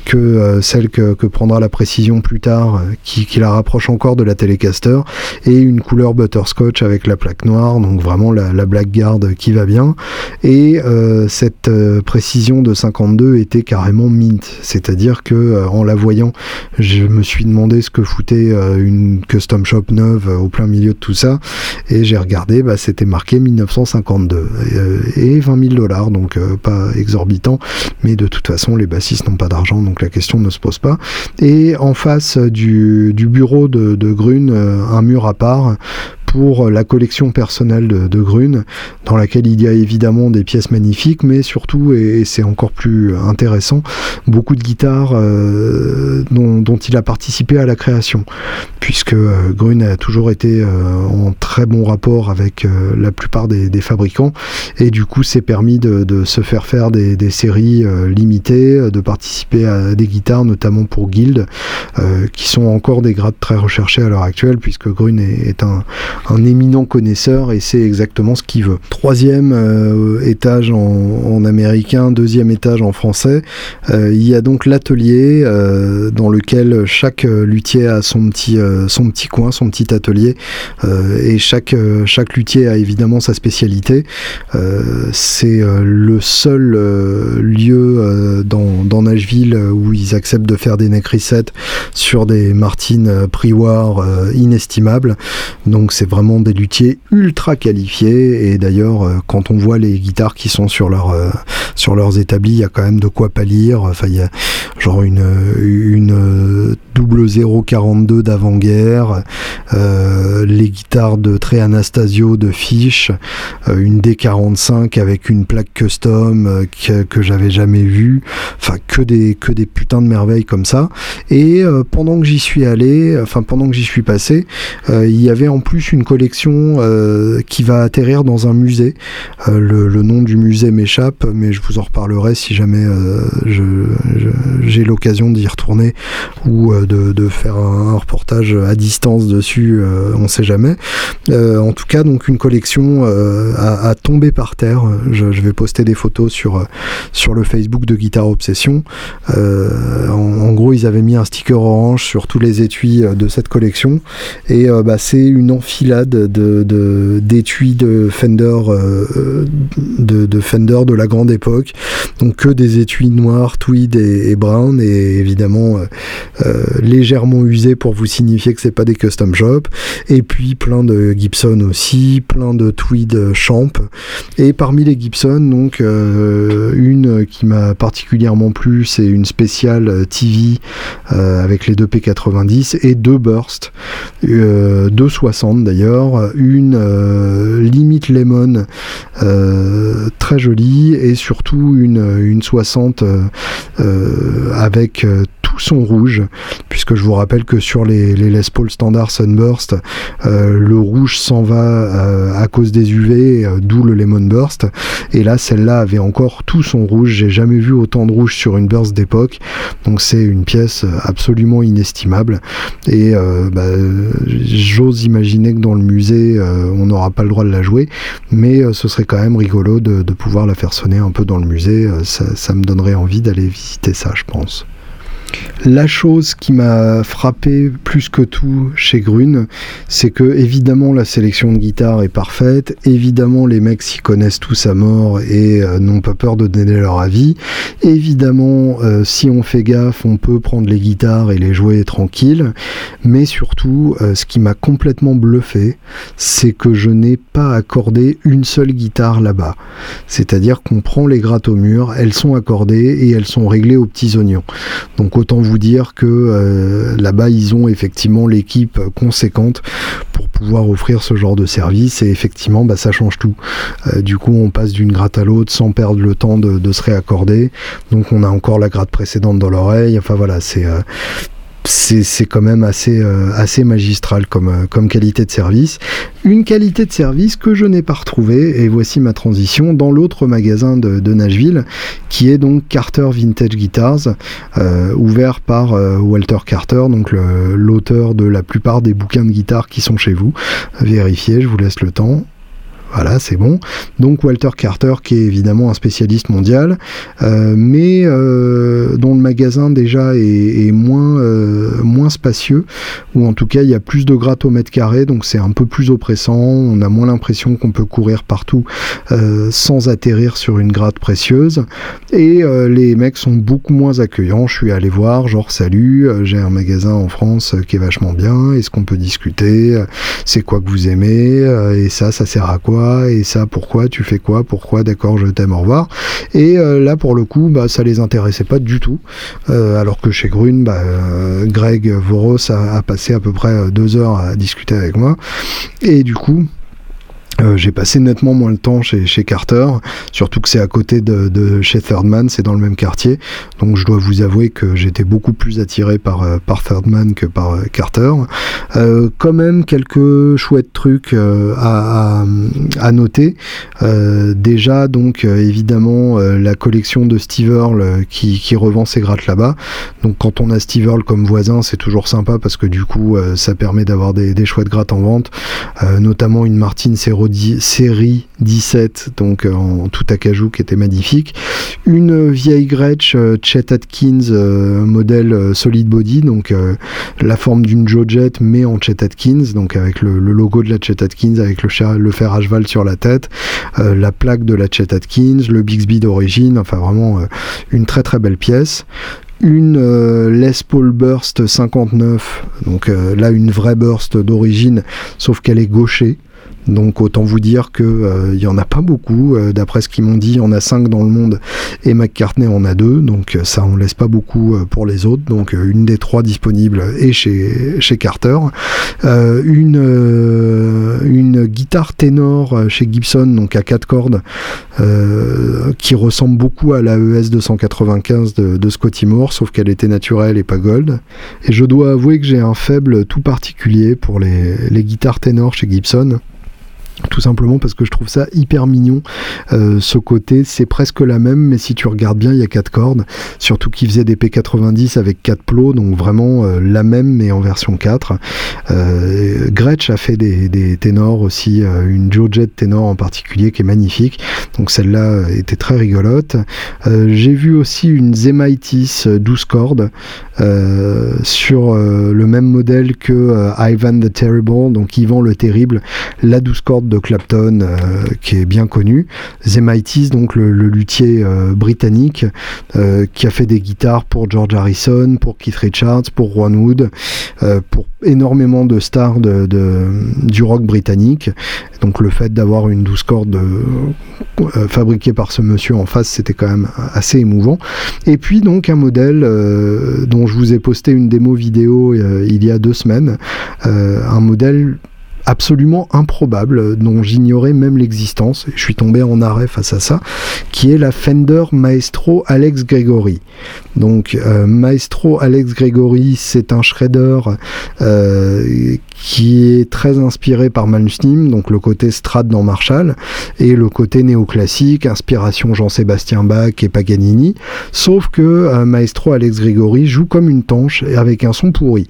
que celle que, prendra la précision plus tard, qui, qui, la rapproche encore de la Telecaster, et une couleur butterscotch avec la plaque noire, donc vraiment la, la Blackguard qui va bien. Et cette précision de 52 était carrément mise c'est-à-dire que euh, en la voyant, je me suis demandé ce que foutait euh, une custom shop neuve euh, au plein milieu de tout ça, et j'ai regardé, bah, c'était marqué 1952 et, 20 000 dollars, donc pas exorbitant, mais de toute façon les bassistes n'ont pas d'argent, donc la question ne se pose pas. Et en face du, bureau de, de Grune, un mur à part pour la collection personnelle de, de, Grune, dans laquelle il y a évidemment des pièces magnifiques, mais surtout, et, c'est encore plus intéressant, beaucoup de guitares euh, dont, il a participé à la création, puisque euh, Grune a toujours été euh, en très bon rapport avec la plupart des, fabricants, et du coup s'est permis de, se faire faire des, séries limitées, de participer à des guitares, notamment pour Guild, qui sont encore des grades très recherchés à l'heure actuelle, puisque Grune est un, un éminent connaisseur et c'est exactement ce qu'il veut. Troisième euh, étage en, américain, deuxième étage en français. Euh, il y a donc l'atelier euh, dans lequel chaque luthier a son petit, coin, son petit atelier et chaque, luthier a évidemment sa spécialité. c'est le seul lieu dans, Nashville où ils acceptent de faire des neck resets sur des Martin Priwar inestimables. Donc c'est vraiment des luthiers ultra qualifiés. Et d'ailleurs euh, quand on voit les guitares qui sont sur leur euh, sur leurs établis il y a quand même de quoi pâlir. Enfin il y a genre une une double 042 d'avant-guerre euh, les guitares de Tré Anastasio de Fish une D45 avec une plaque custom que, que j'avais jamais vue. Enfin que des que des putains de merveilles comme ça. Et pendant que j'y suis allé enfin pendant que j'y suis passé il y avait en plus une une collection qui va atterrir dans un musée. Le, nom du musée m'échappe, mais je vous en reparlerai si jamais j'ai l'occasion d'y retourner ou de, faire un, reportage à distance dessus, on ne sait jamais. en tout cas, donc une collection à, tomber par terre. Je, vais poster des photos sur, sur le Facebook de Guitare Obsession. en, gros, ils avaient mis un sticker orange sur tous les étuis de cette collection. Et euh, bah, c'est une enfilade de, d'étuis de, Fender, euh, de, Fender de la grande époque. Donc que des étuis noirs, tweed et, brown, et évidemment euh, légèrement usés pour vous signifier que c'est pas des custom shops. Et puis plein de Gibson aussi, plein de tweed champ. Et parmi les Gibson, donc une qui m'a particulièrement plu, c'est une spéciale TV avec les deux P90 et deux bursts, euh, 260 d'ailleurs, une euh, limite lemon euh, très jolie et surtout une, une 60 euh, avec tout son rouge, puisque je vous rappelle que sur les, les Les Paul standard Sunburst, le rouge s'en va à cause des UV, d'où le Lemon Burst. Et là, celle-là avait encore tout son rouge. J'ai jamais vu autant de rouge sur une burst d'époque. Donc c'est une pièce absolument inestimable. Et euh, bah, j'ose imaginer que dans le musée, euh, on n'aura pas le droit de la jouer, mais euh, ce serait quand même rigolo de, pouvoir la faire sonner un peu dans le musée. ça me donnerait envie d'aller visiter ça, je pense. La chose qui m'a frappé plus que tout chez Grune, c'est que évidemment la sélection de guitare est parfaite, évidemment les mecs s'y connaissent tous à mort et euh, n'ont pas peur de donner leur avis, évidemment euh, si on fait gaffe on peut prendre les guitares et les jouer tranquille, mais surtout euh, ce qui m'a complètement bluffé, c'est que je n'ai pas accordé une seule guitare là-bas. C'est-à-dire qu'on prend les grattes au mur, elles sont accordées et elles sont réglées aux petits oignons. Autant vous dire que euh, là-bas, ils ont effectivement l'équipe conséquente pour pouvoir offrir ce genre de service. Et effectivement, bah, ça change tout. Euh, du coup, on passe d'une gratte à l'autre sans perdre le temps de, se réaccorder. Donc, on a encore la gratte précédente dans l'oreille. Enfin voilà, c'est euh, c'est quand même assez, euh, magistral comme, euh, comme qualité de service. Une qualité de service que je n'ai pas retrouvée, et voici ma transition, dans l'autre magasin de, Nashville, qui est donc Carter Vintage Guitars, euh, ouvert par Walter Carter, donc l'auteur de la plupart des bouquins de guitare qui sont chez vous. Vérifiez, je vous laisse le temps. Voilà, c'est bon. Donc Walter Carter, qui est évidemment un spécialiste mondial, euh, mais euh, dont le magasin déjà est, moins, euh, moins spacieux, ou en tout cas il y a plus de gratte au mètre carré, donc c'est un peu plus oppressant. On a moins l'impression qu'on peut courir partout sans atterrir sur une gratte précieuse. Et les mecs sont beaucoup moins accueillants. Je suis allé voir, genre salut, j'ai un magasin en France qui est vachement bien. Est-ce qu'on peut discuter? C'est quoi que vous aimez? Et ça, ça sert à quoi? Et ça pourquoi, tu fais quoi, pourquoi, d'accord, je t'aime, au revoir. Et euh, là pour le coup, bah, ça les intéressait pas du tout. Euh, alors que chez Grune, bah, euh, Greg Voros a, a, passé à peu près deux heures à discuter avec moi. Et du coup, euh, j'ai passé nettement moins le temps chez, chez Carter, surtout que c'est à côté de, de chez Thirdman, c'est dans le même quartier. Donc je dois vous avouer que j'étais beaucoup plus attiré par, euh, Thirdman que par euh, Carter. Euh, quand même quelques chouettes trucs à, à, à, noter. déjà, donc évidemment, la collection de Steve Earle qui, qui revend ses grattes là-bas. Donc quand on a Steve Earle comme voisin, c'est toujours sympa parce que du coup, ça permet d'avoir des, des chouettes grattes en vente, notamment une Série 17, donc euh, en tout acajou qui était magnifique. Une vieille Gretsch euh, Chet Atkins euh, modèle solid body, donc la forme d'une Joe Jet mais en Chet Atkins, donc avec le, logo de la Chet Atkins, avec le fer à cheval sur la tête, la plaque de la Chet Atkins, le Bixby d'origine, enfin vraiment une très très belle pièce une Les Paul Burst 59, donc là une vraie burst d'origine, sauf qu'elle est gauchée, Donc autant vous dire que il y en a pas beaucoup. D'après ce qu'ils m'ont dit, il y en a 5 dans le monde et McCartney en a deux. Donc ça on laisse pas beaucoup pour les autres. Donc une des trois disponibles est chez chez Carter. une une guitare ténor chez Gibson, donc à quatre cordes, qui ressemble beaucoup à la ES 295 de, de Scotty Moore, sauf qu'elle était naturelle et pas gold. Et je dois avouer que j'ai un faible tout particulier pour les, les guitares ténors chez Gibson tout simplement parce que je trouve ça hyper mignon. Euh, ce côté, c'est presque la même, mais si tu regardes bien, il y a quatre cordes. Surtout qu'il faisait des P90 avec quatre plots, donc vraiment euh, la même, mais en version 4. Euh, Gretsch a fait des, ténors aussi, une Joe Jet ténor en particulier qui est magnifique. Donc celle-là était très rigolote. J'ai vu aussi une Zemaitis 12 cordes sur le même modèle que Ivan the Terrible, donc Ivan le Terrible, la 12 cordes de Clapton euh, qui est bien connu. Zemaitis, donc le, luthier euh, britannique, euh, qui a fait des guitares pour George Harrison, pour Keith Richards, pour Ron Wood, pour énormément de stars de, du rock britannique. Donc le fait d'avoir une douze cordes fabriquée par ce monsieur en face, c'était quand même assez émouvant. Et puis donc un modèle dont je vous ai posté une démo vidéo il y a deux semaines, un modèle absolument improbable, dont j'ignorais même l'existence, je suis tombé en arrêt face à ça, qui est la Fender Maestro Alex Gregory. Donc euh, Maestro Alex Gregory, c'est un shredder euh, qui est très inspiré par Malmsteen, donc le côté Strat dans Marshall, et le côté néoclassique, inspiration Jean-Sébastien Bach et Paganini, sauf que euh, Maestro Alex Gregory joue comme une tanche avec un son pourri.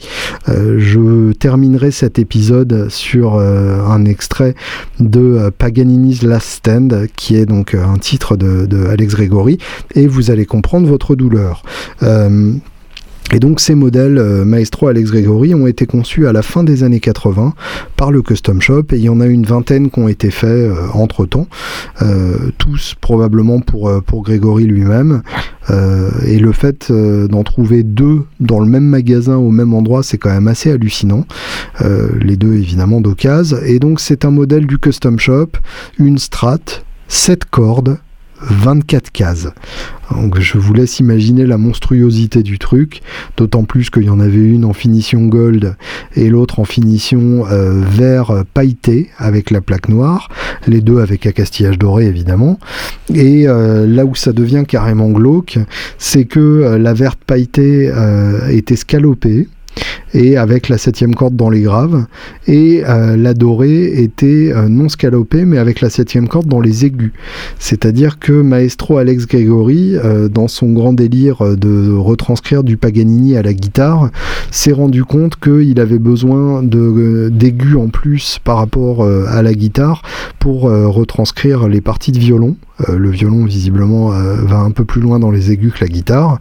je terminerai cet épisode sur euh, un extrait de euh, Paganini's Last Stand, qui est donc euh, un titre de, Alex Gregory, et vous allez comprendre votre douleur. Et donc ces modèles Maestro Alex Gregory ont été conçus à la fin des années 80 par le Custom Shop et il y en a une vingtaine qui ont été faits entre temps, tous probablement pour, pour Gregory lui-même. Euh, et le fait euh, d'en trouver deux dans le même magasin au même endroit, c'est quand même assez hallucinant. Euh, les deux évidemment d'occasion. Et donc c'est un modèle du Custom Shop, une Strat, 7 cordes, 24 cases. Je vous laisse imaginer la monstruosité du truc, d'autant plus qu'il y en avait une en finition gold et l'autre en finition euh, vert pailleté avec la plaque noire, les deux avec un castillage doré évidemment. Et euh, là où ça devient carrément glauque, c'est que euh, la verte pailletée était scalopée et avec la septième corde dans les graves. Et euh, la dorée était euh, non scalopée, mais avec la septième corde dans les aigus. C'est-à-dire que Maestro Alex Gregory, euh, dans son grand délire de retranscrire du Paganini à la guitare, s'est rendu compte qu'il avait besoin d'aigus en plus par rapport à la guitare pour retranscrire les parties de violon. Le violon visiblement va un peu plus loin dans les aigus que la guitare,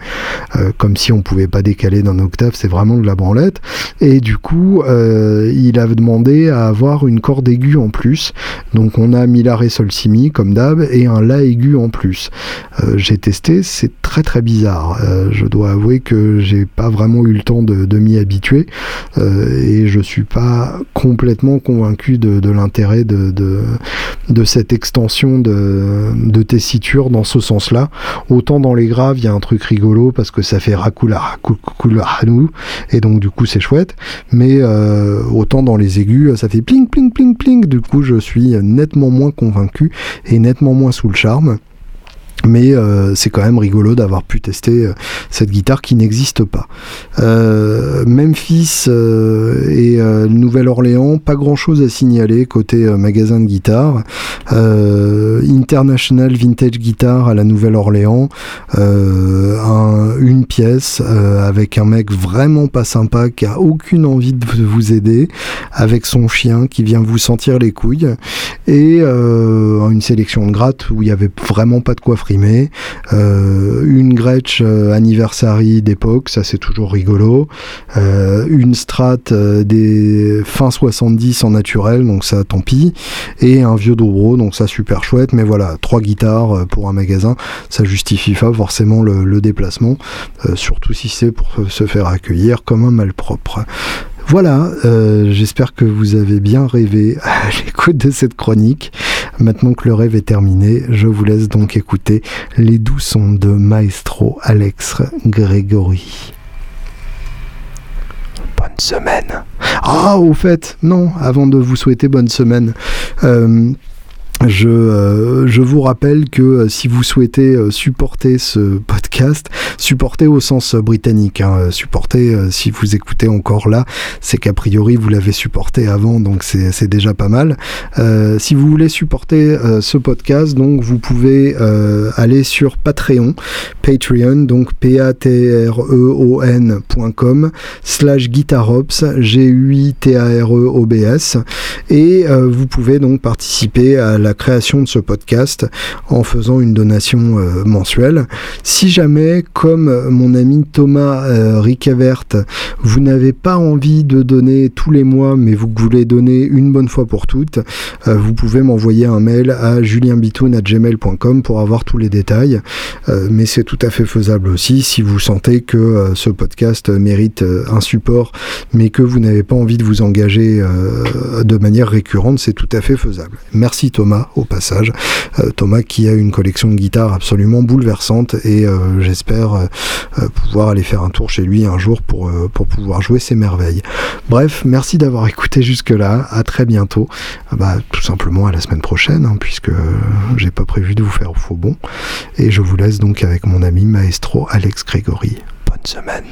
comme si on pouvait pas décaler d'un octave, c'est vraiment de la branlette. Et du coup, il a demandé à avoir une corde aiguë en plus. Donc on a mis la ré sol si mi comme d'hab et un la aigu en plus. j'ai testé, c'est très très bizarre. je dois avouer que j'ai pas vraiment eu le temps de, m'y habituer et je suis pas complètement convaincu de, l'intérêt de, de, cette extension de de tessiture dans ce sens-là. Autant dans les graves, il y a un truc rigolo parce que ça fait rakula nous et donc du coup c'est chouette. Mais euh, autant dans les aigus, ça fait pling pling pling pling. Du coup, je suis nettement moins convaincu et nettement moins sous le charme mais euh, c'est quand même rigolo d'avoir pu tester euh, cette guitare qui n'existe pas. Euh, Memphis et Nouvelle-Orléans, pas grand chose à signaler côté magasin de guitare. International Vintage Guitar à la Nouvelle-Orléans, une pièce avec un mec vraiment pas sympa qui a aucune envie de vous aider, avec son chien qui vient vous sentir les couilles, et une sélection de gratte où il y avait vraiment pas de quoi euh, une Gretsch euh, anniversary d'époque, ça c'est toujours rigolo, euh, une Strat des fins 70 en naturel, donc ça tant pis, et un vieux Dobro, donc ça super chouette, mais voilà, trois guitares pour un magasin, ça justifie pas forcément le, déplacement, surtout si c'est pour se faire accueillir comme un malpropre. Voilà, j'espère que vous avez bien rêvé à l'écoute de cette chronique. Maintenant que le rêve est terminé, je vous laisse donc écouter les doux sons de Maestro Alex Grégory. Bonne semaine. Ah, au fait, non, avant de vous souhaiter bonne semaine. Euh, je, euh, je, vous rappelle que euh, si vous souhaitez euh, supporter ce podcast, supporter au sens britannique, hein, supporter si vous écoutez encore là, c'est qu'a priori vous l'avez supporté avant, donc c'est déjà pas mal. si vous voulez supporter ce podcast, donc vous pouvez aller sur Patreon, Patreon, donc p a t r e o n.com slash guitarops, g u i t a r e o b s, et vous pouvez donc participer à création de ce podcast en faisant une donation euh, mensuelle. Si jamais, comme mon ami Thomas euh, Ricavert, vous n'avez pas envie de donner tous les mois, mais vous voulez donner une bonne fois pour toutes, euh, vous pouvez m'envoyer un mail à julienbitoun.gmail.com pour avoir tous les détails. mais c'est tout à fait faisable aussi si vous sentez que ce podcast mérite un support, mais que vous n'avez pas envie de vous engager de manière récurrente, c'est tout à fait faisable. Merci Thomas au passage. Euh, Thomas qui a une collection de guitares absolument bouleversante et euh, j'espère euh, pouvoir aller faire un tour chez lui un jour pour, pour pouvoir jouer ses merveilles. Bref, merci d'avoir écouté jusque-là. À très bientôt. Bah, tout simplement à la semaine prochaine, hein, puisque j'ai pas prévu de vous faire au faux bon. Et je vous laisse donc avec mon ami maestro Alex Grégory. Bonne semaine.